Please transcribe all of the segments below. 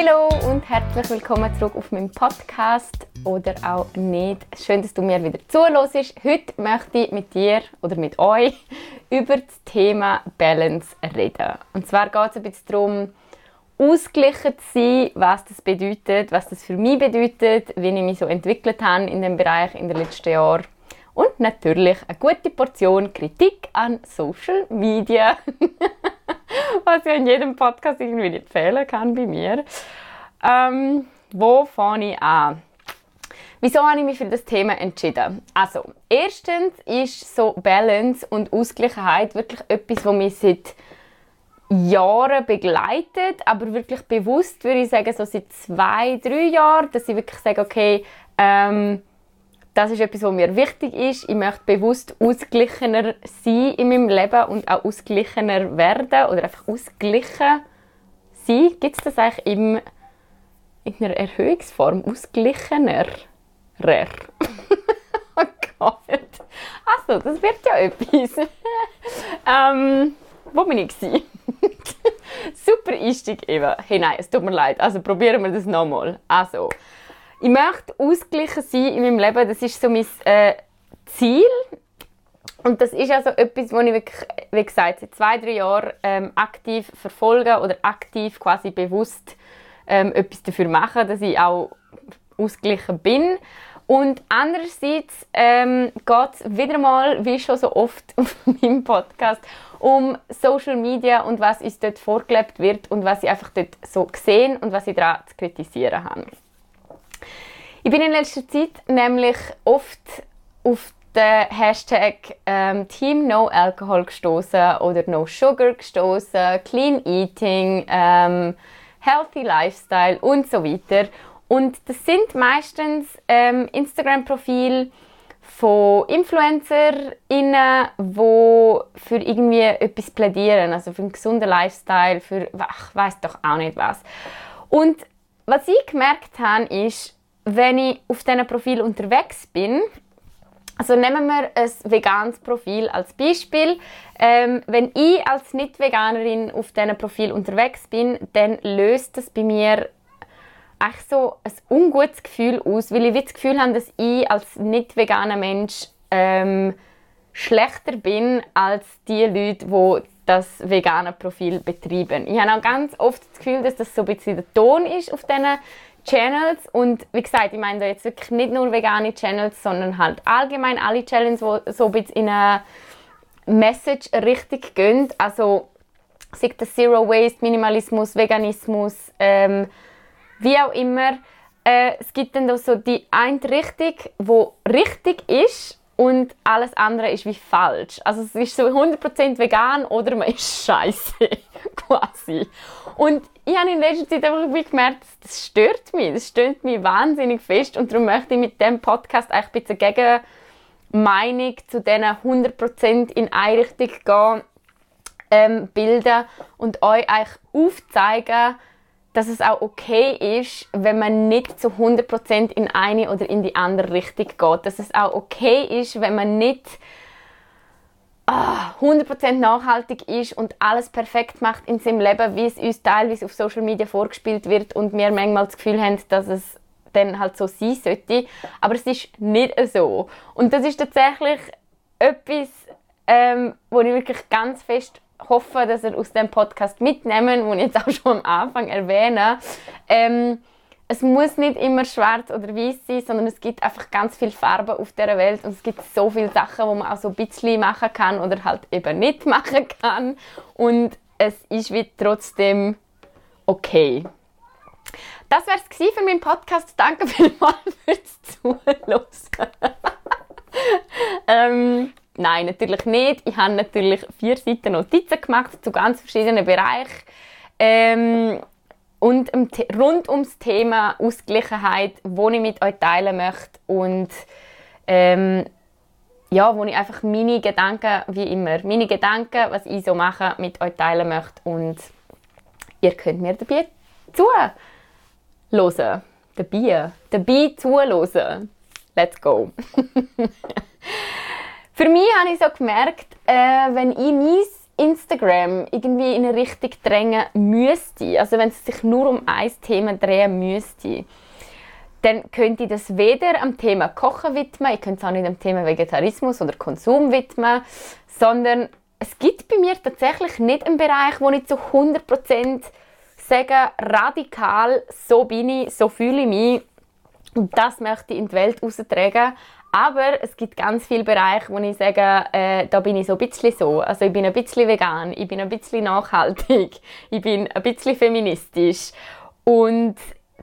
Hallo und herzlich willkommen zurück auf meinem Podcast oder auch nicht. Schön, dass du mir wieder zuhörst. Heute möchte ich mit dir oder mit euch über das Thema Balance reden. Und zwar geht es ein bisschen darum, ausgeglichen zu sein, was das bedeutet, was das für mich bedeutet, wie ich mich so entwickelt habe in dem Bereich in den letzten Jahren. Und natürlich eine gute Portion Kritik an Social Media. was ja in jedem Podcast irgendwie nicht fehlen kann bei mir. Ähm, wo fange ich an? Wieso habe ich mich für das Thema entschieden? Also, erstens ist so Balance und Ausgleichheit wirklich etwas, was mich seit Jahren begleitet, aber wirklich bewusst würde ich sagen, so seit zwei, drei Jahren, dass ich wirklich sage, okay, ähm, das ist etwas, was mir wichtig ist. Ich möchte bewusst ausgeglichener sein in meinem Leben und auch ausgeglichener werden oder einfach ausgeglichen sein. Gibt es das eigentlich im, in einer Erhöhungsform? Ausglichener? oh Gott. Also, das wird ja etwas. ähm, wo bin ich? Super Einstieg, Eva. Hey, nein, es tut mir leid. Also, probieren wir das nochmal. Also, ich möchte ausgeglichen sein in meinem Leben. Das ist so mein äh, Ziel. Und das ist also etwas, was ich wirklich, wie gesagt, seit zwei, drei Jahren ähm, aktiv verfolge oder aktiv quasi bewusst ähm, etwas dafür mache, dass ich auch ausgeglichen bin. Und andererseits ähm, geht es wieder mal, wie schon so oft auf meinem Podcast, um Social Media und was uns dort vorgelebt wird und was ich einfach dort so gesehen und was ich daran zu kritisieren habe. Ich bin in letzter Zeit nämlich oft auf den Hashtag ähm, Team No Alcohol gestoßen oder No Sugar gestoßen, Clean Eating, ähm, Healthy Lifestyle und so weiter. Und das sind meistens ähm, Instagram-Profile von InfluencerInnen, die für irgendwie etwas plädieren, also für einen gesunden Lifestyle, für ich weiß doch auch nicht was. Und was ich gemerkt habe, ist, wenn ich auf diesem Profil unterwegs bin, also nehmen wir ein veganes Profil als Beispiel. Ähm, wenn ich als Nicht-Veganerin auf diesem Profil unterwegs bin, dann löst das bei mir echt so ein ungutes Gefühl aus, weil ich das Gefühl habe, dass ich als nicht-veganer Mensch ähm, schlechter bin als die Leute, die das vegane Profil betreiben. Ich habe auch ganz oft das Gefühl, dass das so ein bisschen der Ton ist auf diesen Channels und wie gesagt, ich meine da jetzt wirklich nicht nur vegane Channels, sondern halt allgemein alle Channels, die so ein bisschen in eine Message-Richtung gehen. Also sei das Zero Waste, Minimalismus, Veganismus, ähm, wie auch immer. Äh, es gibt dann so die eine Richtung, wo richtig ist und alles andere ist wie falsch. Also es ist so 100% vegan oder man ist scheiße quasi. Und ich habe in letzter Zeit einfach gemerkt, das stört mich, das stört mich wahnsinnig fest und darum möchte ich mit dem Podcast eigentlich ein bisschen gegen Meinung zu diesen 100% in eine Richtung gehen, ähm, bilden und euch eigentlich aufzeigen, dass es auch okay ist, wenn man nicht zu 100% in eine oder in die andere Richtung geht. Dass es auch okay ist, wenn man nicht ah, 100% nachhaltig ist und alles perfekt macht in seinem Leben, wie es uns teilweise auf Social Media vorgespielt wird und wir manchmal das Gefühl haben, dass es dann halt so sein sollte. Aber es ist nicht so. Und das ist tatsächlich etwas, ähm, wo ich wirklich ganz fest hoffe, dass ihr aus dem Podcast mitnehmen, ich jetzt auch schon am Anfang erwähne. Ähm, es muss nicht immer schwarz oder weiß sein, sondern es gibt einfach ganz viel Farbe auf der Welt und es gibt so viele Sachen, wo man auch so ein bisschen machen kann oder halt eben nicht machen kann und es ist wie trotzdem okay. Das wäre es für meinen Podcast. Danke vielmals fürs Zuhören. ähm, Nein, natürlich nicht. Ich habe natürlich vier Seiten Notizen gemacht zu ganz verschiedenen Bereichen. Ähm, und rund ums Thema Ausgleichheit, wo ich mit euch teilen möchte und ähm, ja, wo ich einfach meine Gedanken, wie immer, meine Gedanken, was ich so mache, mit euch teilen möchte und ihr könnt mir dabei zuhören. Dabei, dabei zuhören. Let's go. Für mich habe ich so gemerkt, äh, wenn ich mein Instagram irgendwie in eine Richtung drängen müsste, also wenn es sich nur um ein Thema drehen müsste, dann könnte ich das weder am Thema Kochen widmen, ich könnte es auch nicht am Thema Vegetarismus oder Konsum widmen, sondern es gibt bei mir tatsächlich nicht einen Bereich, wo ich zu 100% sage, radikal, so bin ich, so fühle ich mich und das möchte ich in die Welt raustragen. Aber es gibt ganz viele Bereiche, wo ich sage, äh, da bin ich so ein bisschen so. Also ich bin ein bisschen vegan, ich bin ein bisschen nachhaltig, ich bin ein bisschen feministisch. Und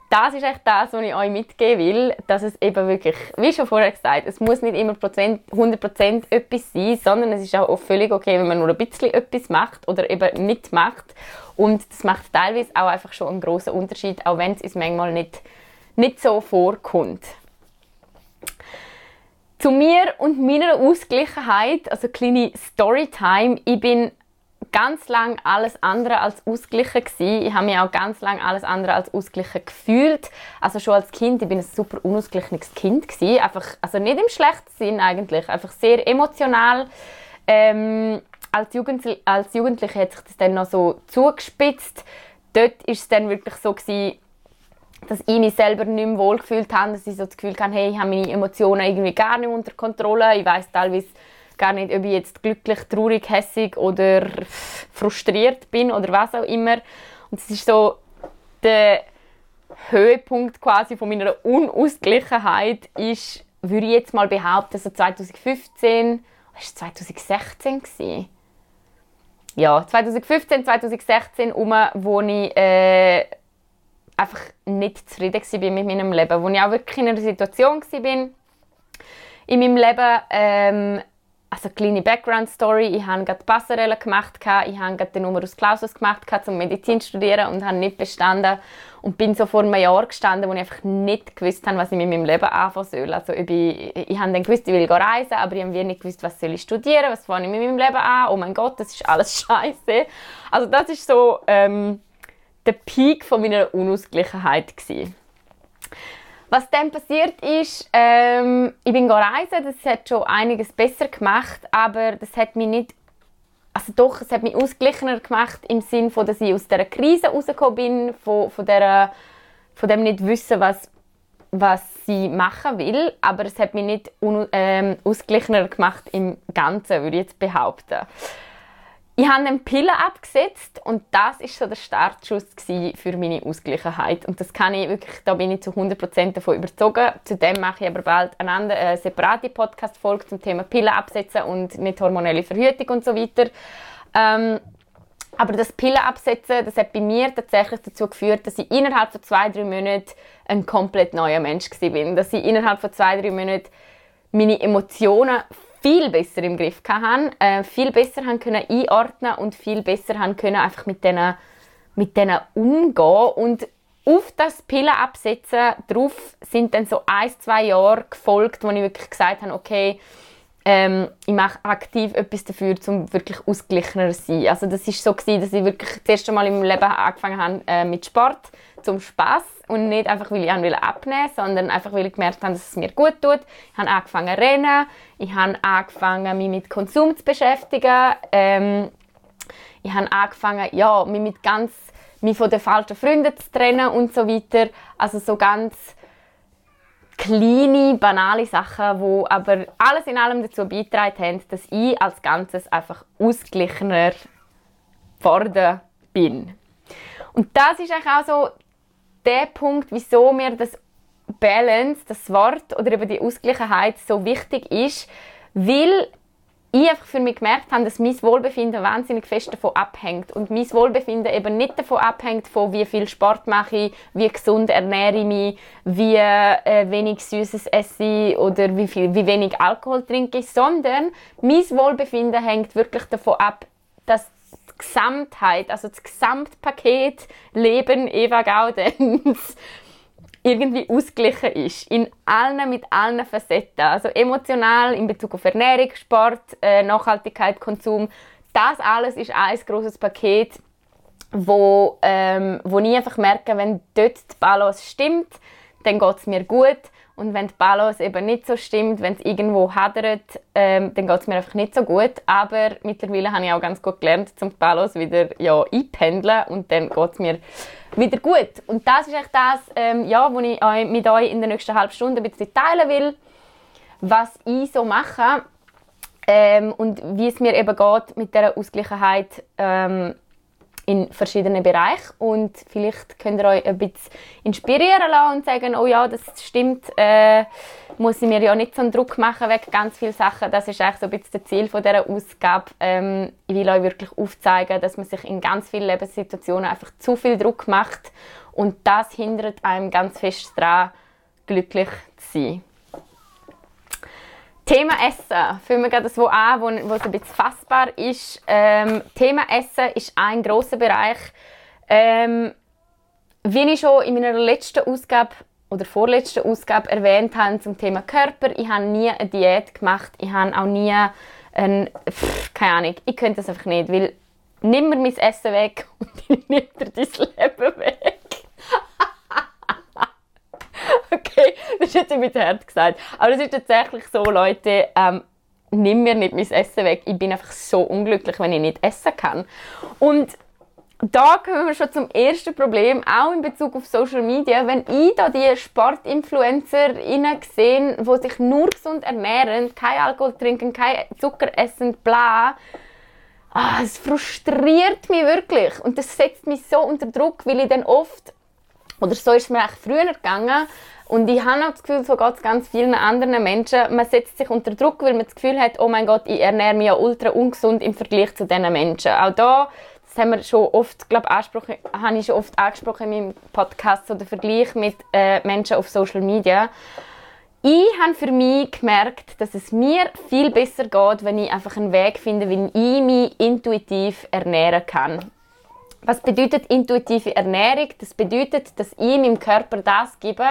das ist echt das, was ich euch mitgeben will, dass es eben wirklich, wie schon vorher gesagt, es muss nicht immer 100% etwas sein, sondern es ist auch völlig okay, wenn man nur ein bisschen etwas macht oder eben nicht macht. Und das macht teilweise auch einfach schon einen großen Unterschied, auch wenn es uns manchmal nicht, nicht so vorkommt. Zu mir und meiner Ausgleichheit, also kleine Storytime. Ich bin ganz lang alles andere als ausgeglichen gewesen. Ich habe mich auch ganz lang alles andere als ausgeglichen gefühlt. Also schon als Kind, ich bin ein super unausgeglichenes Kind gewesen. Einfach, also nicht im schlechten Sinn eigentlich, einfach sehr emotional. Ähm, als, Jugendli als Jugendliche hat sich das dann noch so zugespitzt. Dort ist es dann wirklich so gewesen, dass ich mich selber nicht mehr wohlgefühlt habe, dass ich so das Gefühl hatte, hey, ich habe meine Emotionen irgendwie gar nicht unter Kontrolle. Ich weiß teilweise gar nicht, ob ich jetzt glücklich, traurig, hässig oder frustriert bin oder was auch immer. Und es ist so der Höhepunkt quasi von meiner Unausgleichheit ist, würde ich jetzt mal behaupten, so 2015, war es 2016 gewesen? Ja, 2015, 2016 um, wo ich äh, einfach nicht zufrieden war mit meinem Leben, wo ich auch wirklich in einer Situation war in meinem Leben, ähm, also kleine Background-Story, ich habe gerade Passerelle gemacht, ich habe gerade den Numerus Clausus gemacht, um Medizin zu studieren und habe nicht bestanden und bin so vor einem Jahr gestanden, wo ich einfach nicht gewusst habe, was ich mit meinem Leben anfangen soll. Also ich, ich habe dann gewusst, ich will reisen, aber ich habe nicht gewusst, was soll ich studieren, was fange ich mit meinem Leben an, oh mein Gott, das ist alles scheiße. Also das ist so ähm, der Peak von meiner Unausgleichheit gewesen. Was dann passiert ist, ähm, ich bin reisen, das hat schon einiges besser gemacht, aber das hat mich nicht, also doch, es hat mich ausgeglichener gemacht im Sinne von, dass ich aus dieser Krise rausgekommen bin, von, von, der, von dem nicht wissen, was, was sie machen will, aber es hat mich nicht un, ähm, ausgeglichener gemacht im Ganzen, würde ich jetzt behaupten. Ich habe eine Pille abgesetzt und das ist so der Startschuss für meine Ausgleichheit. Und das kann ich wirklich, da bin ich zu 100% davon überzogen. Zudem mache ich aber bald eine, andere, eine separate Podcast-Folge zum Thema Pille absetzen und nicht hormonelle Verhütung und so weiter. Ähm, aber das Pille absetzen, das hat bei mir tatsächlich dazu geführt, dass ich innerhalb von zwei, drei Monaten ein komplett neuer Mensch war. Dass ich innerhalb von zwei, drei Monaten meine Emotionen viel besser im Griff hatten, äh, viel besser haben können einordnen und viel besser haben können einfach mit denen, mit denen umgehen und auf das Pillen absetzen drauf sind dann so ein, zwei Jahre gefolgt, wo ich wirklich gesagt habe, okay, ähm, ich mache aktiv etwas dafür, um wirklich ausgeglichener zu sein. Also das ist so gewesen, dass ich wirklich das erste Mal im Leben angefangen habe äh, mit Sport zum Spaß und nicht einfach, weil ich abnehmen wollte, sondern einfach, weil ich gemerkt habe, dass es mir gut tut. Ich habe angefangen zu rennen, ich habe angefangen, mich mit Konsum zu beschäftigen. Ähm, ich habe angefangen, ja, mich mit ganz mich von den falschen Freunden zu trennen und so weiter. Also so ganz kleine, banale Sachen, wo aber alles in allem dazu beitragen haben, dass ich als Ganzes einfach ausgeglichener geworden bin. Und das ist auch so der Punkt, wieso mir das Balance, das Wort oder eben die Ausgleichheit so wichtig ist, weil ich einfach für mich gemerkt habe, dass mein Wohlbefinden wahnsinnig fest davon abhängt. Und mein Wohlbefinden eben nicht davon abhängt, von wie viel Sport mache ich, wie gesund ernähre ich mich, wie äh, wenig Süßes esse ich oder wie, viel, wie wenig Alkohol trinke ich, sondern mein Wohlbefinden hängt wirklich davon ab, dass die Gesamtheit, also das Gesamtpaket Leben Eva Gaudenz irgendwie ausgeglichen ist. In allen, mit allen Facetten. Also emotional, in Bezug auf Ernährung, Sport, äh, Nachhaltigkeit, Konsum. Das alles ist ein großes Paket, wo, ähm, wo ich einfach merke, wenn dort die Balance stimmt, dann geht es mir gut. Und wenn die Balance eben nicht so stimmt, wenn es irgendwo hadert, ähm, dann geht es mir einfach nicht so gut. Aber mittlerweile habe ich auch ganz gut gelernt, zum die Balance wieder ja, einpendeln und dann geht es mir wieder gut. Und das ist echt das, ähm, ja, was ich euch, mit euch in der nächsten halben Stunde ein bisschen teilen will, was ich so mache ähm, und wie es mir eben geht mit dieser Ausgleichheit ähm, in verschiedenen Bereichen und vielleicht könnt ihr euch ein bisschen inspirieren lassen und sagen, oh ja, das stimmt, äh, muss ich mir ja nicht so einen Druck machen wegen ganz vielen Sachen. Das ist eigentlich so ein bisschen das Ziel dieser Ausgabe. Ähm, ich will euch wirklich aufzeigen, dass man sich in ganz vielen Lebenssituationen einfach zu viel Druck macht und das hindert einem ganz fest daran, glücklich zu sein. Thema Essen. Fühlen wir gerade das wo an, wo, wo es ein bisschen fassbar ist. Ähm, Thema Essen ist ein großer Bereich. Ähm, wie ich schon in meiner letzten Ausgabe oder vorletzten Ausgabe erwähnt habe zum Thema Körper, ich habe nie eine Diät gemacht. Ich habe auch nie ein, keine Ahnung, ich könnte das einfach nicht, weil nimm mir mein Essen weg und ich nehme dir dein Leben weg. okay, das ist jetzt ein bisschen hart gesagt. Aber es ist tatsächlich so, Leute, ähm, nimm mir nicht mein Essen weg. Ich bin einfach so unglücklich, wenn ich nicht essen kann. Und da kommen wir schon zum ersten Problem, auch in Bezug auf Social Media. Wenn ich da die SportinfluencerInnen sehe, die sich nur gesund ernähren, kein Alkohol trinken, kein Zucker essen, bla, ah, es frustriert mich wirklich. Und das setzt mich so unter Druck, weil ich dann oft, oder so ist es mir eigentlich früher gegangen, und ich habe auch das Gefühl, so geht es ganz vielen anderen Menschen. Man setzt sich unter Druck, weil man das Gefühl hat, oh mein Gott, ich ernähre mich ja ultra ungesund im Vergleich zu diesen Menschen. Auch da, das haben wir schon oft, glaube habe ich schon oft angesprochen in meinem Podcast, so der Vergleich mit äh, Menschen auf Social Media. Ich habe für mich gemerkt, dass es mir viel besser geht, wenn ich einfach einen Weg finde, wie ich mich intuitiv ernähren kann. Was bedeutet intuitive Ernährung? Das bedeutet, dass ich meinem Körper das gebe,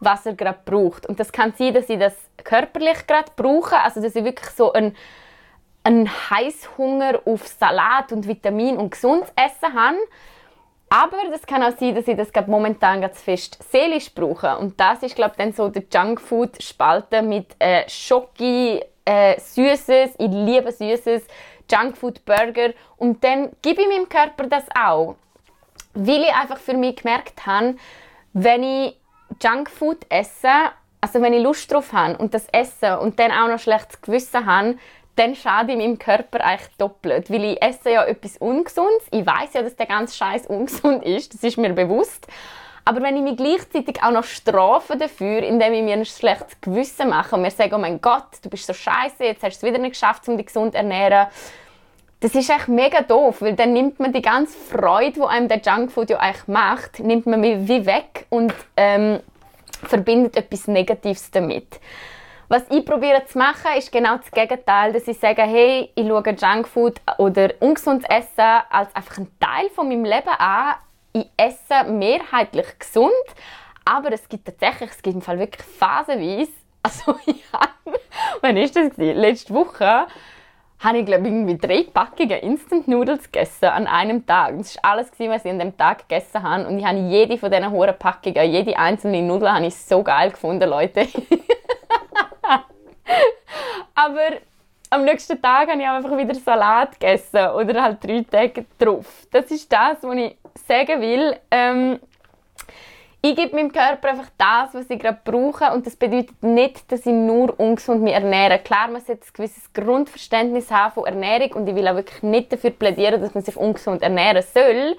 was er gerade braucht. Und das kann sein, dass ich das körperlich gerade brauche, also dass ich wirklich so einen, einen Heißhunger auf Salat und Vitamin und gesundes Essen habe. Aber das kann auch sein, dass ich das gerade momentan ganz fest seelisch brauche. Und das ist, glaube ich, dann so der Junkfood-Spalte mit äh, Schoki, äh, Süßes, ich liebe Süßes, Junkfood-Burger. Und dann gebe ich meinem Körper das auch. Weil ich einfach für mich gemerkt habe, wenn ich Junkfood essen, also wenn ich Lust drauf habe und das esse und dann auch noch schlechtes Gewissen habe, dann schade ich meinem Körper eigentlich doppelt, weil ich esse ja etwas Ungesundes. Ich weiß ja, dass der ganze Scheiß ungesund ist, das ist mir bewusst. Aber wenn ich mich gleichzeitig auch noch strafe dafür, indem ich mir ein schlechtes Gewissen mache und mir sage, oh mein Gott, du bist so scheiße, jetzt hast du es wieder nicht geschafft, um dich gesund zu ernähren, das ist echt mega doof, weil dann nimmt man die ganze Freude, die einem der Junkfood ja eigentlich macht, nimmt man wie weg und ähm, verbindet etwas Negatives damit. Was ich probiere zu machen, ist genau das Gegenteil, dass ich sage, hey, ich schaue Junkfood oder ungesundes Essen als einfach einen Teil von meinem Leben an. Ich esse mehrheitlich gesund, aber es gibt tatsächlich, es gibt im Fall wirklich phasenweise, also ich habe, wann ist das gewesen? Letzte Woche habe ich glaube irgendwie drei Packungen Instant Noodles gegessen an einem Tag. Das war alles, was ich an dem Tag gegessen habe. Und ich habe jede von diesen hohen Packungen, jede einzelne Nudel habe ich so geil gefunden, Leute. Aber am nächsten Tag habe ich einfach wieder Salat gegessen oder halt drei Tage drauf. Das ist das, was ich sagen will. Ähm, ich gebe meinem Körper einfach das, was ich gerade brauche und das bedeutet nicht, dass ich nur ungesund mich ernähre. Klar, man sollte ein gewisses Grundverständnis haben von Ernährung und ich will auch wirklich nicht dafür plädieren, dass man sich ungesund ernähren soll.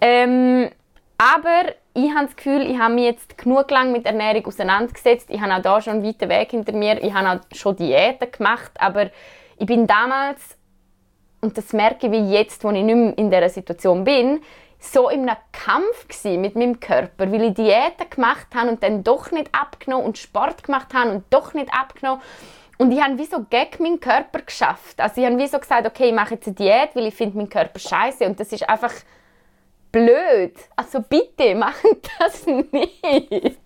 Ähm, aber ich habe das Gefühl, ich habe mich jetzt genug lang mit Ernährung auseinandergesetzt. Ich habe auch da schon einen weiten Weg hinter mir. Ich habe auch schon Diäten gemacht, aber ich bin damals, und das merke ich jetzt, wo ich nicht mehr in dieser Situation bin, so in einem Kampf mit meinem Körper, weil ich Diäten gemacht habe und dann doch nicht abgenommen und Sport gemacht habe und doch nicht abgenommen. Und ich habe wie so gegen meinen Körper geschafft. Also ich habe wie so gesagt, okay, ich mache jetzt eine Diät, weil ich finde meinen Körper scheiße und das ist einfach blöd. Also bitte, machen das nicht.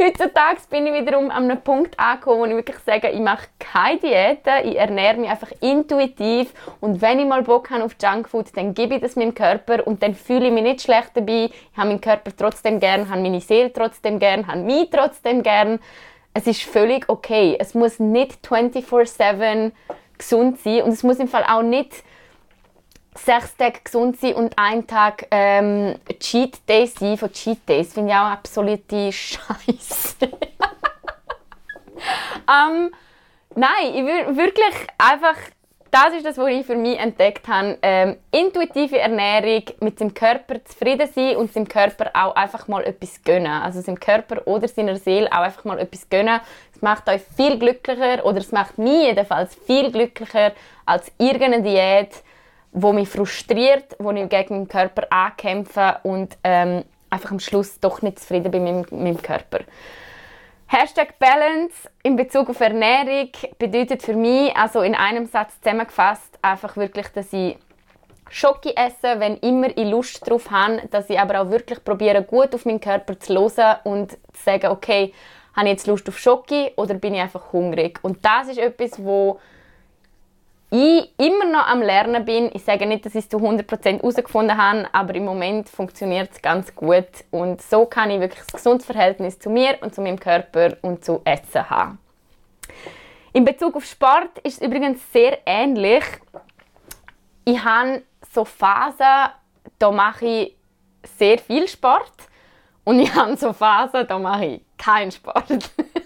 Heutzutage bin ich wiederum an einem Punkt angekommen, wo ich wirklich sage, ich mache keine Diäten, ich ernähre mich einfach intuitiv und wenn ich mal Bock habe auf Junkfood, dann gebe ich das meinem Körper und dann fühle ich mich nicht schlecht dabei. Ich habe meinen Körper trotzdem gern, habe meine Seele trotzdem gern, habe mich trotzdem gern. Es ist völlig okay. Es muss nicht 24/7 gesund sein und es muss im Fall auch nicht sechs Tage gesund sein und ein Tag ähm, Cheat Day sein. Von Cheat Days finde ich auch absolute Scheiße. ähm, nein, ich will wirklich einfach, das ist das, was ich für mich entdeckt habe. Ähm, intuitive Ernährung, mit dem Körper zufrieden sein und dem Körper auch einfach mal etwas gönnen. Also seinem Körper oder seiner Seele auch einfach mal etwas gönnen. Es macht euch viel glücklicher oder es macht mich jedenfalls viel glücklicher als irgendeine Diät wo mich frustriert, wo ich gegen meinen Körper ankämpfe und ähm, einfach am Schluss doch nicht zufrieden bin mit meinem Körper. Hashtag Balance in Bezug auf Ernährung bedeutet für mich, also in einem Satz zusammengefasst, einfach wirklich, dass ich Schoki esse, wenn immer ich Lust darauf habe, dass ich aber auch wirklich probiere, gut auf meinen Körper zu hören und zu sagen, okay, habe ich jetzt Lust auf Schoki oder bin ich einfach hungrig? Und das ist etwas, wo ich immer noch am Lernen bin. Ich sage nicht, dass ich es zu 100% herausgefunden habe, aber im Moment funktioniert es ganz gut. Und so kann ich wirklich ein gesundes Verhältnis zu mir und zu meinem Körper und zu Essen haben. In Bezug auf Sport ist es übrigens sehr ähnlich. Ich habe so Phasen, da mache ich sehr viel Sport und ich habe so Phasen, da mache ich keinen Sport.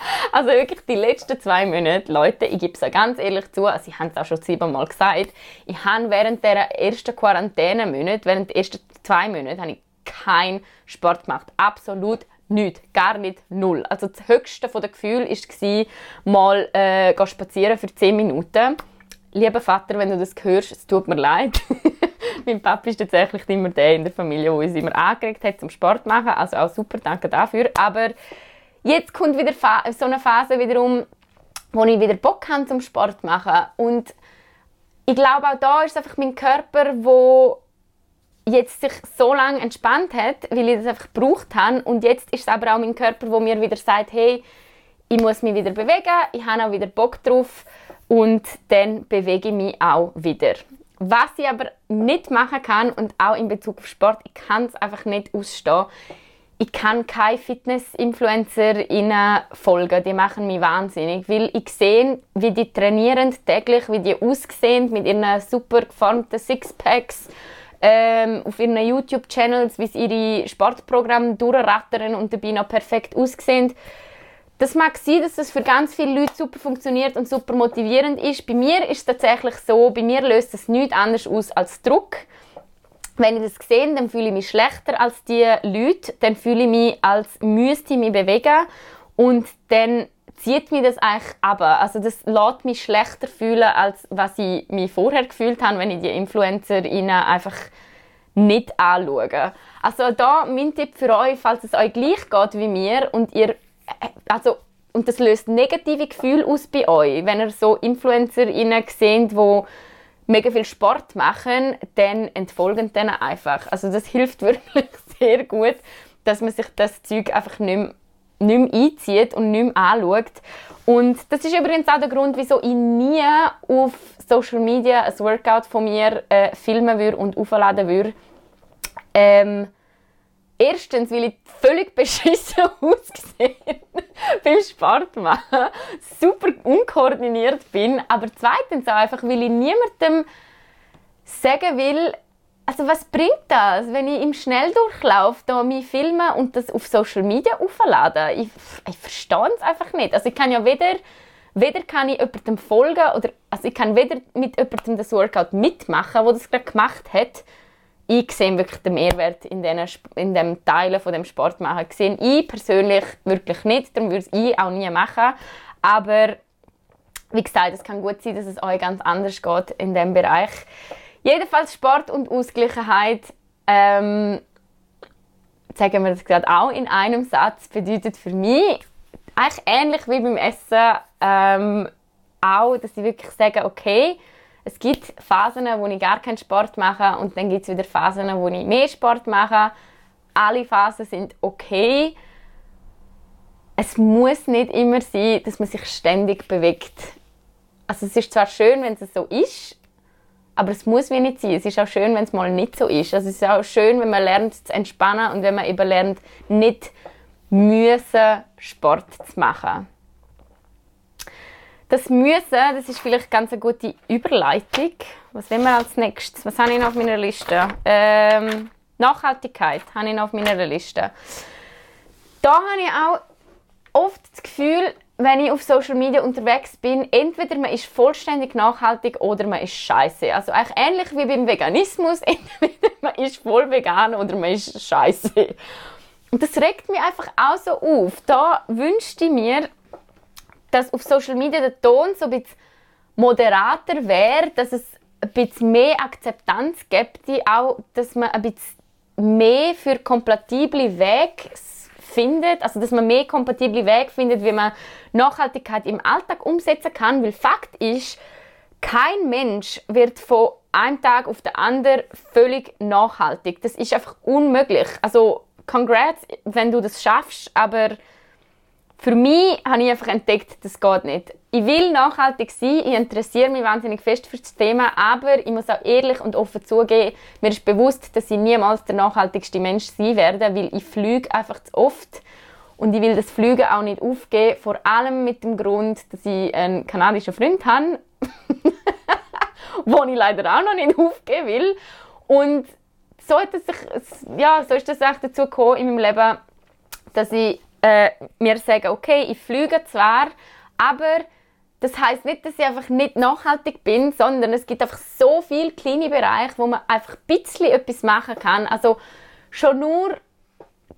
Also wirklich die letzten zwei Monate, Leute, ich gebe es auch ganz ehrlich zu, also ich habe es auch schon siebenmal gesagt, ich habe während der ersten Quarantäne-Monate, während der ersten zwei Monate, habe ich keinen Sport gemacht. Absolut nichts, gar nicht, null. Also das höchste von der Gefühl war, mal äh, spazieren für 10 Minuten. Lieber Vater, wenn du das hörst, es tut mir leid. mein Papa ist tatsächlich immer der in der Familie, der uns immer angeregt hat zum Sport machen. Also auch super, danke dafür. Aber Jetzt kommt wieder so eine Phase wiederum, wo ich wieder Bock habe zum Sport machen. Und ich glaube auch da ist es einfach mein Körper, wo jetzt sich so lange entspannt hat, weil ich das einfach gebraucht habe. Und jetzt ist es aber auch mein Körper, wo mir wieder sagt, hey, ich muss mich wieder bewegen, ich habe auch wieder Bock drauf. Und dann bewege ich mich auch wieder. Was ich aber nicht machen kann und auch in Bezug auf Sport, ich kann es einfach nicht ausstehen, ich kann keine Fitness-InfluencerInnen folgen, die machen mich wahnsinnig, weil ich sehe, wie die trainieren täglich, wie die aussehen mit ihren super geformten Sixpacks, ähm, auf ihren YouTube-Channels, wie sie ihre Sportprogramme durchrattern und dabei noch perfekt aussehen. Das mag sein, dass das für ganz viele Leute super funktioniert und super motivierend ist. Bei mir ist es tatsächlich so, bei mir löst es nichts anderes aus als Druck wenn ich das sehe, dann fühle ich mich schlechter als die Leute, dann fühle ich mich, als müsste ich mich bewegen und dann zieht mich das eigentlich ab. Also das lässt mich schlechter fühlen, als was ich mich vorher gefühlt habe, wenn ich die InfluencerInnen einfach nicht anschaue. Also da mein Tipp für euch, falls es euch gleich geht wie mir und ihr also und das löst negative Gefühle aus bei euch, wenn ihr so InfluencerInnen seht, die mega viel Sport machen, dann entfolgen denen einfach. Also das hilft wirklich sehr gut, dass man sich das Zeug einfach nicht mehr, nicht mehr einzieht und nicht mehr anschaut. Und das ist übrigens auch der Grund, wieso ich nie auf Social Media ein Workout von mir äh, filmen würde und aufladen würde. Ähm, Erstens, weil ich völlig beschissen ausgesehen beim Sport machen, super unkoordiniert bin, aber zweitens auch einfach, weil ich niemandem sagen will, also was bringt das, wenn ich im Schnelldurchlauf da mich filme und das auf Social Media auflade? Ich, ich verstehe es einfach nicht. Also ich kann ja weder, weder kann ich jemandem folgen oder also ich kann weder mit jemandem das Workout mitmachen, wo das gerade gemacht hat, ich sehe wirklich den Mehrwert in, den, in dem Teilen von dem Sport machen. Sehe ich persönlich wirklich nicht, darum würde ich auch nie machen. Aber wie gesagt, es kann gut sein, dass es euch ganz anders geht in dem Bereich. Jedenfalls Sport und Ausgleichheit, ähm, sagen wir das gerade auch in einem Satz, bedeutet für mich eigentlich ähnlich wie beim Essen ähm, auch, dass ich wirklich sage, okay, es gibt Phasen, wo ich gar keinen Sport mache und dann gibt es wieder Phasen, wo ich mehr Sport mache. Alle Phasen sind okay. Es muss nicht immer sein, dass man sich ständig bewegt. Also es ist zwar schön, wenn es so ist, aber es muss wie nicht sein. Es ist auch schön, wenn es mal nicht so ist. Also es ist auch schön, wenn man lernt zu entspannen und wenn man eben lernt, nicht müssen Sport zu machen. Das Müssen, das ist vielleicht ganz eine gute Überleitung. Was wollen wir als nächstes? Was habe ich noch auf meiner Liste? Ähm, Nachhaltigkeit habe ich noch auf meiner Liste. Da habe ich auch oft das Gefühl, wenn ich auf Social Media unterwegs bin, entweder man ist vollständig nachhaltig oder man ist scheiße. Also eigentlich ähnlich wie beim Veganismus, entweder man ist voll vegan oder man ist scheiße. Und das regt mich einfach auch so auf. Da wünschte ich mir, dass auf Social Media der Ton so ein bisschen moderater wäre, dass es ein bisschen mehr Akzeptanz gibt, auch dass man ein bisschen mehr für kompatible Wege findet, also dass man mehr kompatible Wege findet, wie man Nachhaltigkeit im Alltag umsetzen kann, weil Fakt ist, kein Mensch wird von einem Tag auf den anderen völlig nachhaltig. Das ist einfach unmöglich. Also congrats, wenn du das schaffst, aber für mich habe ich einfach entdeckt, das geht nicht. Ich will nachhaltig sein, ich interessiere mich wahnsinnig fest für das Thema, aber ich muss auch ehrlich und offen zugeben, mir ist bewusst, dass ich niemals der nachhaltigste Mensch sein werde, weil ich fliege einfach zu oft und ich will das Fliegen auch nicht aufgeben, vor allem mit dem Grund, dass ich einen kanadischen Freund habe, wo ich leider auch noch nicht aufgeben will und so, hat es sich, ja, so ist das dazu gekommen in meinem Leben, dass ich äh, mir sage, okay, ich fliege zwar, aber das heißt nicht, dass ich einfach nicht nachhaltig bin, sondern es gibt einfach so viele kleine Bereiche, wo man einfach ein bisschen etwas machen kann. Also schon nur,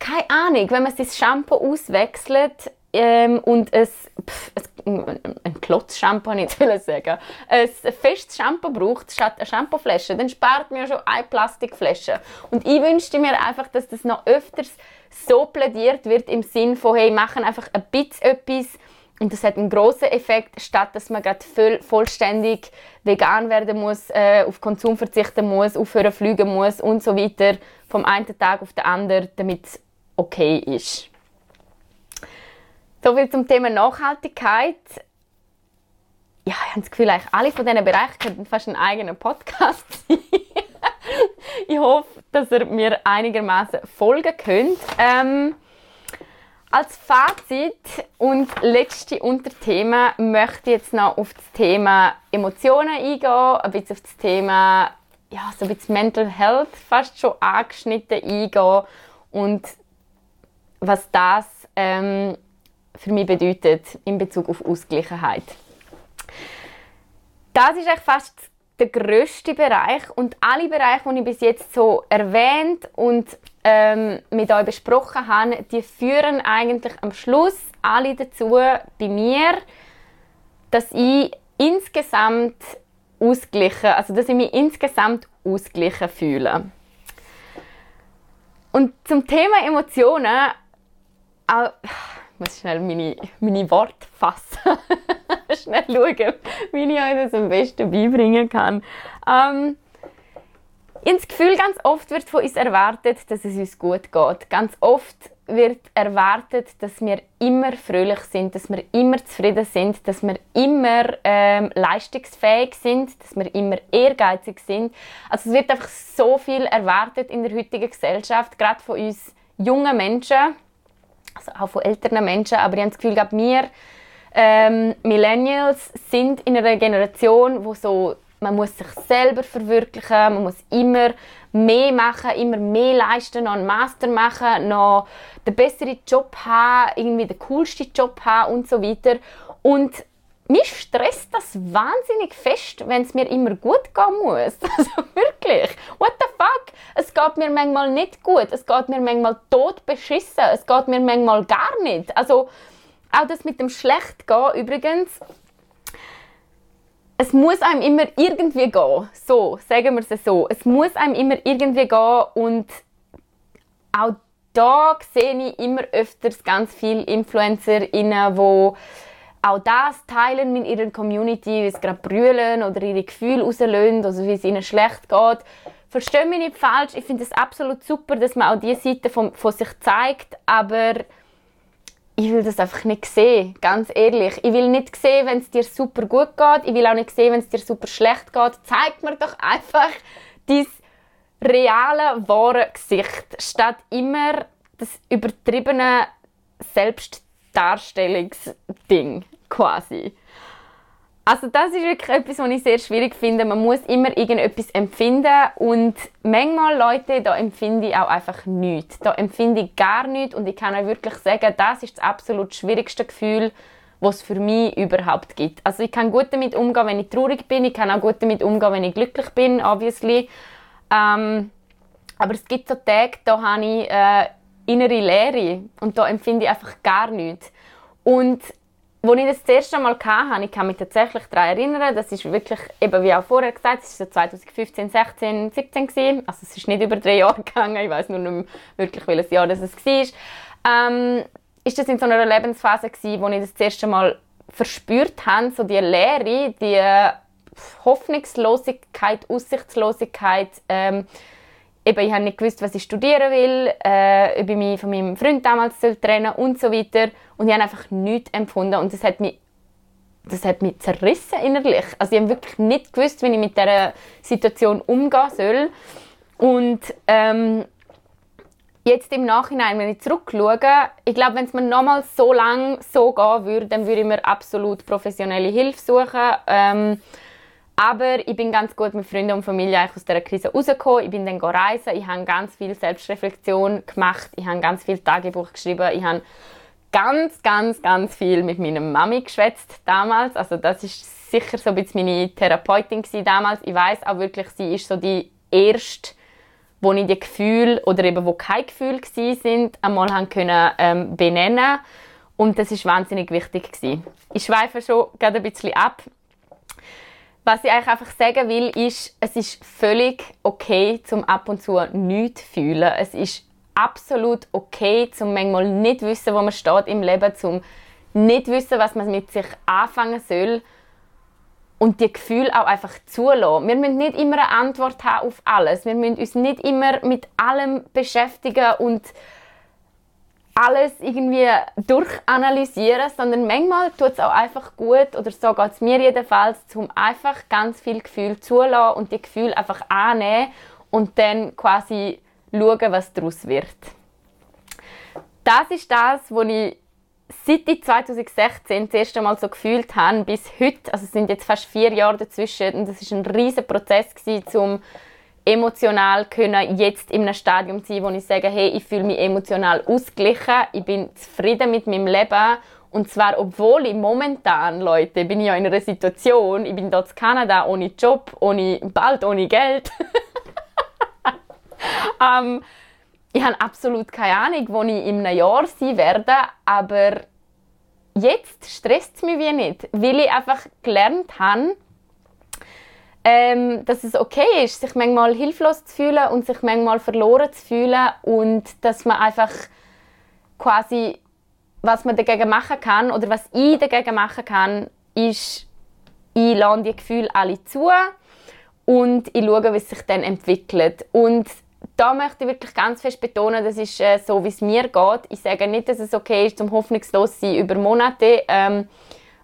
keine Ahnung, wenn man sein Shampoo auswechselt ähm, und es, ein Klotz-Shampoo nicht sagen, ein festes Shampoo braucht statt eine Shampooflasche, dann spart man schon eine Plastikflasche. Und ich wünschte mir einfach, dass das noch öfters so plädiert wird im Sinn von, hey, machen einfach ein bisschen etwas und das hat einen großen Effekt, statt dass man gerade voll, vollständig vegan werden muss, äh, auf Konsum verzichten muss, aufhören fliegen muss und so weiter, vom einen Tag auf den anderen, damit es okay ist. So viel zum Thema Nachhaltigkeit. Ja, ich habe das Gefühl, eigentlich alle von diesen Bereichen könnten fast einen eigenen Podcast sein. Ich hoffe, dass ihr mir einigermaßen folgen könnt. Ähm, als Fazit und letzte Unterthema möchte ich jetzt noch auf das Thema Emotionen eingehen, ein bisschen auf das Thema ja, so ein bisschen Mental Health fast schon angeschnitten eingehen und was das ähm, für mich bedeutet in Bezug auf Ausgleichheit. Das ist eigentlich fast der größte Bereich und alle Bereiche, die ich bis jetzt so erwähnt und ähm, mit euch besprochen habe, die führen eigentlich am Schluss alle dazu bei mir, dass ich insgesamt ausgleichen, also dass ich mich insgesamt ausgleichen fühle. Und zum Thema Emotionen, auch, muss schnell meine, meine Worte fassen. schnell schauen, wie ich euch das am besten beibringen kann. Ähm, das Gefühl, ganz oft wird von uns erwartet, dass es uns gut geht. Ganz oft wird erwartet, dass wir immer fröhlich sind, dass wir immer zufrieden sind, dass wir immer ähm, leistungsfähig sind, dass wir immer ehrgeizig sind. Also es wird einfach so viel erwartet in der heutigen Gesellschaft, gerade von uns jungen Menschen, also auch von älteren Menschen. Aber ich habe das Gefühl, glaube wir ähm, Millennials sind in einer Generation, wo so man muss sich selber verwirklichen, man muss immer mehr machen, immer mehr leisten, noch einen Master machen, noch den besseren Job haben, irgendwie den coolsten Job haben und so weiter. Und mich stresst das wahnsinnig fest, wenn es mir immer gut gehen muss. Also wirklich, what the fuck? Es geht mir manchmal nicht gut, es geht mir manchmal tot beschissen, es geht mir manchmal gar nicht. Also auch das mit dem schlecht gehen übrigens, es muss einem immer irgendwie gehen. So, sagen wir es so. Es muss einem immer irgendwie gehen und auch da sehe ich immer öfters ganz viele InfluencerInnen, die auch das teilen mit ihrer Community, wie sie gerade brüllen oder ihre Gefühle rauslösen, also wie es ihnen schlecht geht. Verstehe mich nicht falsch, ich finde es absolut super, dass man auch diese Seite von, von sich zeigt, aber ich will das einfach nicht sehen, ganz ehrlich. Ich will nicht sehen, wenn es dir super gut geht. Ich will auch nicht sehen, wenn es dir super schlecht geht. Zeig mir doch einfach dein reale, wahre Gesicht, statt immer das übertriebene Selbstdarstellungsding quasi. Also das ist wirklich etwas, was ich sehr schwierig finde. Man muss immer irgendetwas empfinden und manchmal, Leute, da empfinde ich auch einfach nichts. Da empfinde ich gar nichts und ich kann euch wirklich sagen, das ist das absolut schwierigste Gefühl, was es für mich überhaupt gibt. Also ich kann gut damit umgehen, wenn ich traurig bin, ich kann auch gut damit umgehen, wenn ich glücklich bin, obviously. Ähm, aber es gibt so Tage, da habe ich äh, innere Leere und da empfinde ich einfach gar nichts. Und als ich das, das erste Mal hatte, ich kann mich tatsächlich daran erinnern, das ist wirklich, eben wie auch vorher gesagt, es war so 2015, 16, 17 gewesen. Also es ist nicht über drei Jahre gegangen, ich weiß nur nicht mehr wirklich, welches Jahr das es war. Ähm, ist das in so einer Lebensphase gewesen, wo ich das, das erste Mal verspürt habe, so die Leere, die Hoffnungslosigkeit, Aussichtslosigkeit, ähm, eben, ich habe nicht gewusst, was ich studieren will, äh, ob ich mich von meinem Freund damals trennen und so weiter. Und ich habe einfach nichts empfunden und das hat mich, das hat mich zerrissen innerlich. Also ich habe wirklich nicht gewusst, wie ich mit dieser Situation umgehen soll. Und ähm, jetzt im Nachhinein, wenn ich zurückschaue, ich glaube, wenn es mir nochmals so lange so gehen würde, dann würde ich mir absolut professionelle Hilfe suchen. Ähm, aber ich bin ganz gut mit Freunden und Familie aus dieser Krise rausgekommen. Ich bin dann reisen, ich habe ganz viel Selbstreflexion gemacht, ich habe ganz viel Tagebuch geschrieben, ich habe ganz, ganz, ganz viel mit meiner Mami geschwätzt damals. Also das ist sicher so ein bisschen meine Therapeutin damals. Ich weiß auch wirklich, sie ist so die erste, wo ich die Gefühle oder eben wo keine Gefühle sind, einmal haben können ähm, benennen und das ist wahnsinnig wichtig gewesen. Ich schweife schon gerade ein bisschen ab. Was ich eigentlich einfach sagen will, ist, es ist völlig okay, zum ab und zu nichts zu fühlen. Es ist absolut okay, zum manchmal nicht wissen, wo man steht im Leben, zum nicht wissen, was man mit sich anfangen soll und die Gefühle auch einfach zulassen. Wir müssen nicht immer eine Antwort haben auf alles. Wir müssen uns nicht immer mit allem beschäftigen und alles irgendwie durchanalysieren, sondern manchmal tut es auch einfach gut, oder so geht es mir jedenfalls, um einfach ganz viel Gefühl zulassen und die Gefühle einfach annehmen und dann quasi schauen, was daraus wird. Das ist das, was ich seit ich 2016 das erste Mal so gefühlt habe, bis heute, also es sind jetzt fast vier Jahre dazwischen und das war ein riesiger Prozess um emotional können jetzt in einem Stadium sein, wo ich sage, hey, ich fühle mich emotional ausgeglichen, ich bin zufrieden mit meinem Leben und zwar, obwohl ich momentan, Leute, bin ich ja in einer Situation, ich bin dort in Kanada ohne Job, ohne, bald ohne Geld. ähm, ich habe absolut keine Ahnung, wo ich in einem Jahr sein werde, aber jetzt stresst es mich wie nicht, weil ich einfach gelernt habe, ähm, dass es okay ist, sich manchmal hilflos zu fühlen und sich manchmal verloren zu fühlen und dass man einfach quasi, was man dagegen machen kann oder was ich dagegen machen kann, ist, ich lade die Gefühle alle zu und ich schaue, wie es sich dann entwickelt. Und da möchte ich wirklich ganz fest betonen, das ist äh, so, wie es mir geht. Ich sage nicht, dass es okay ist, zum hoffnungslos sein über Monate. Ähm,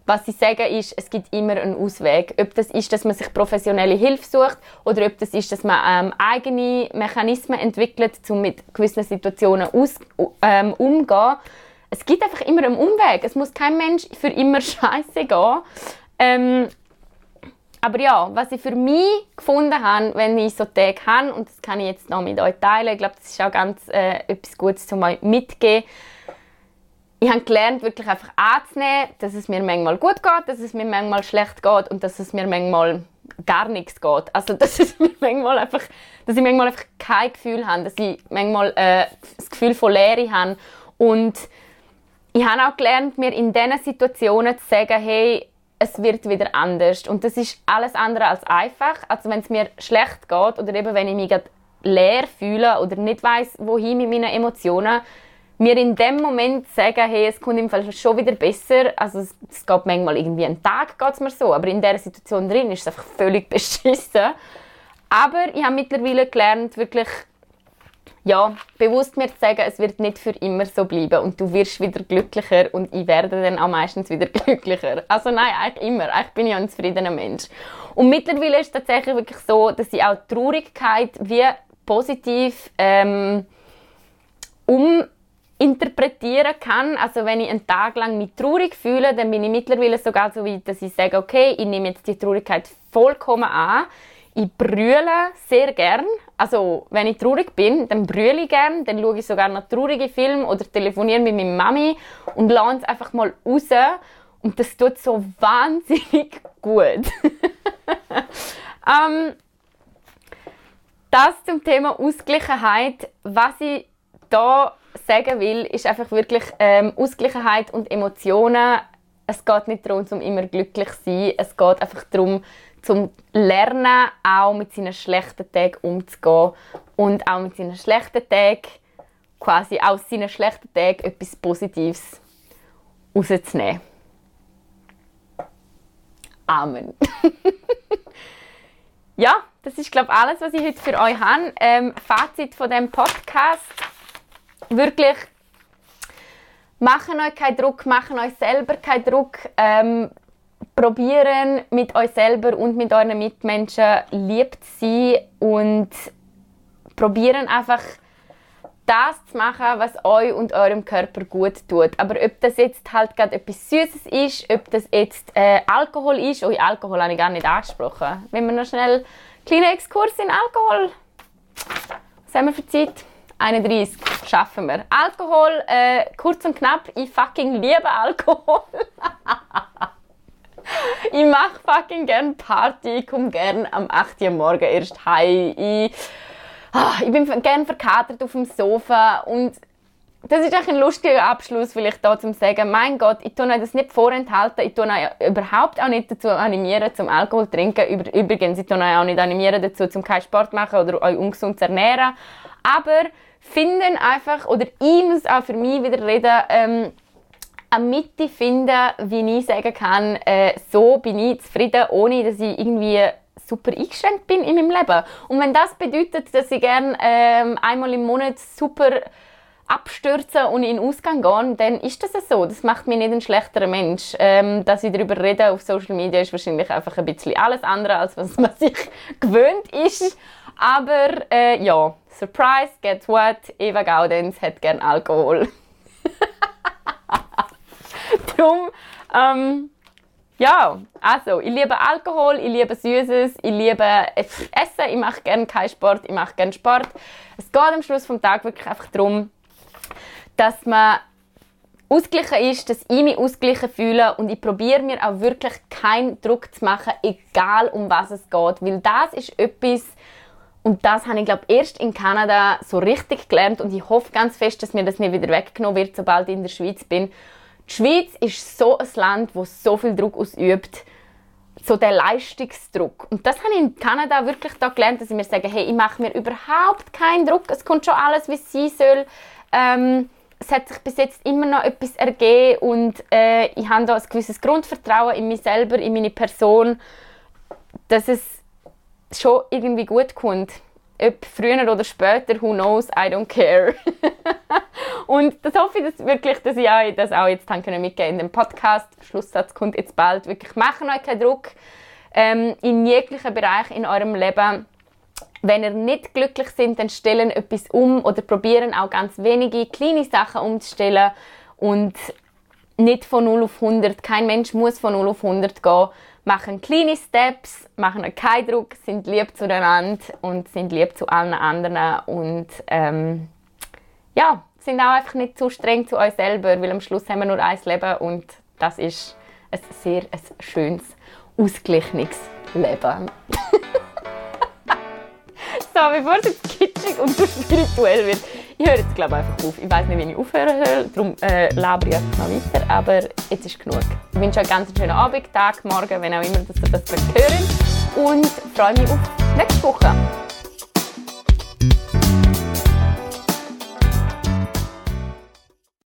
was sie sagen ist, es gibt immer einen Ausweg. Ob das ist, dass man sich professionelle Hilfe sucht oder ob das ist, dass man ähm, eigene Mechanismen entwickelt, um mit gewissen Situationen aus, ähm, umzugehen. Es gibt einfach immer einen Umweg. Es muss kein Mensch für immer scheiße gehen. Ähm, aber ja, was ich für mich gefunden habe, wenn ich so Tage habe, und das kann ich jetzt noch mit euch teilen, ich glaube, das ist auch ganz äh, etwas Gutes, um euch mitzugeben, ich habe gelernt, wirklich einfach anzunehmen, dass es mir manchmal gut geht, dass es mir manchmal schlecht geht und dass es mir manchmal gar nichts geht. Also dass, es mir manchmal einfach, dass ich manchmal einfach kein Gefühl habe, dass ich manchmal äh, das Gefühl von Leere habe. Und ich habe auch gelernt, mir in diesen Situationen zu sagen, hey, es wird wieder anders. Und das ist alles andere als einfach. Also wenn es mir schlecht geht oder eben wenn ich mich leer fühle oder nicht weiß wohin mit meinen Emotionen, mir in dem Moment sagen, hey, es kommt im Fall schon wieder besser. Also es, es geht manchmal irgendwie einen Tag geht's mir so, aber in der Situation drin ist es einfach völlig beschissen. Aber ich habe mittlerweile gelernt, wirklich ja, bewusst mir zu sagen, es wird nicht für immer so bleiben und du wirst wieder glücklicher und ich werde dann auch meistens wieder glücklicher. Also nein, eigentlich immer. Eigentlich bin ich ein zufriedener Mensch. Und mittlerweile ist es tatsächlich wirklich so, dass ich auch Traurigkeit wie positiv ähm, uminterpretieren kann. Also wenn ich einen Tag lang mich traurig fühle, dann bin ich mittlerweile sogar so weit, dass ich sage, okay, ich nehme jetzt die Traurigkeit vollkommen an ich brülle sehr gern. Also, wenn ich traurig bin, dann brülle ich gern. Dann schaue ich sogar noch traurige Filme oder telefoniere mit meiner Mami und lasse es einfach mal raus. Und das tut so wahnsinnig gut. ähm, das zum Thema Ausgleichheit. Was ich da sagen will, ist einfach wirklich ähm, Ausgleichheit und Emotionen. Es geht nicht darum, um immer glücklich zu sein. Es geht einfach darum, zum Lernen, auch mit seinen schlechten Tagen umzugehen und auch mit seinen schlechten Tagen quasi aus seinen schlechten Tagen etwas Positives rauszunehmen. Amen. ja, das ist glaube alles, was ich heute für euch habe. Ähm, Fazit von dem Podcast: Wirklich machen euch keinen Druck, machen euch selber keinen Druck. Ähm, probieren mit euch selber und mit euren Mitmenschen lieb zu sein und probieren einfach das zu machen, was euch und eurem Körper gut tut. Aber ob das jetzt halt gerade etwas Süßes ist, ob das jetzt äh, Alkohol ist, oh, Alkohol habe ich gar nicht angesprochen. Wenn wir noch schnell einen kleinen Exkurs in Alkohol. Was haben wir für Zeit? 31. Schaffen wir. Alkohol, äh, kurz und knapp, ich fucking liebe Alkohol. ich mache fucking gern Party, komme gern am 8. Uhr morgen erst heim. Ich, ah, ich bin gern verkatert auf dem Sofa und das ist ein lustiger Abschluss, vielleicht da zum sagen, mein Gott, ich tue das nicht vorenthalten, ich tue überhaupt auch nicht dazu animieren, zum Alkohol zu trinken. Übrigens, ich tue auch nicht animieren dazu, zum keinen Sport zu machen oder euch ungesund zu ernähren. Aber finden einfach, oder ich muss auch für mich wieder reden, ähm, eine Mitte finden, wie ich sagen kann, äh, so bin ich zufrieden, ohne dass ich irgendwie super eingeschränkt bin in meinem Leben. Und wenn das bedeutet, dass ich gerne ähm, einmal im Monat super abstürze und in den Ausgang gehe, dann ist das so. Das macht mich nicht ein schlechterer Mensch. Ähm, dass ich darüber rede auf Social Media ist wahrscheinlich einfach ein bisschen alles andere, als was man sich gewöhnt ist. Aber äh, ja, Surprise, guess what? Eva Gaudenz hat gern Alkohol. Darum, ähm, ja, also, ich liebe Alkohol, ich liebe Süßes, ich liebe Essen, ich mache gerne keinen Sport, ich mache gerne Sport. Es geht am Schluss des Tages wirklich einfach darum, dass man ausgeglichen ist, dass ich mich ausgeglichen fühle und ich probiere mir auch wirklich keinen Druck zu machen, egal um was es geht, weil das ist etwas, und das habe ich glaube erst in Kanada so richtig gelernt und ich hoffe ganz fest, dass mir das nicht wieder weggenommen wird, sobald ich in der Schweiz bin. Die Schweiz ist so ein Land, wo so viel Druck ausübt, so der Leistungsdruck. Und das habe ich in Kanada wirklich da gelernt, dass ich mir sage, hey, ich mache mir überhaupt keinen Druck, es kommt schon alles, wie es sein soll. Ähm, es hat sich bis jetzt immer noch etwas ergeben und äh, ich habe da ein gewisses Grundvertrauen in mich selber, in meine Person, dass es schon irgendwie gut kommt. Ob früher oder später, who knows, I don't care. und das hoffe ich dass wirklich, dass ich euch das auch jetzt mitgeben mitgeben in dem Podcast. Schlusssatz kommt jetzt bald. Wirklich, machen euch keinen Druck ähm, in jeglichen Bereich in eurem Leben. Wenn ihr nicht glücklich seid, dann stellen etwas um oder probieren auch ganz wenige kleine Sachen umzustellen und nicht von 0 auf 100. Kein Mensch muss von 0 auf 100 gehen machen kleine Steps, machen keinen Druck, sind lieb zueinander und sind lieb zu allen anderen und ähm, ja, sind auch einfach nicht zu streng zu euch selber, weil am Schluss haben wir nur ein Leben und das ist ein sehr ein schönes, ausgeglichenes Leben. so, bevor es kitschig und spirituell wird, ich höre jetzt glaube einfach auf. Ich weiß nicht, wie ich aufhören soll, darum äh, labere ich einfach mal weiter, aber jetzt ist genug. Ich wünsche euch ganz einen schönen Abend, Tag, Morgen, wenn auch immer dass ihr das hört und freue mich auf nächste Woche.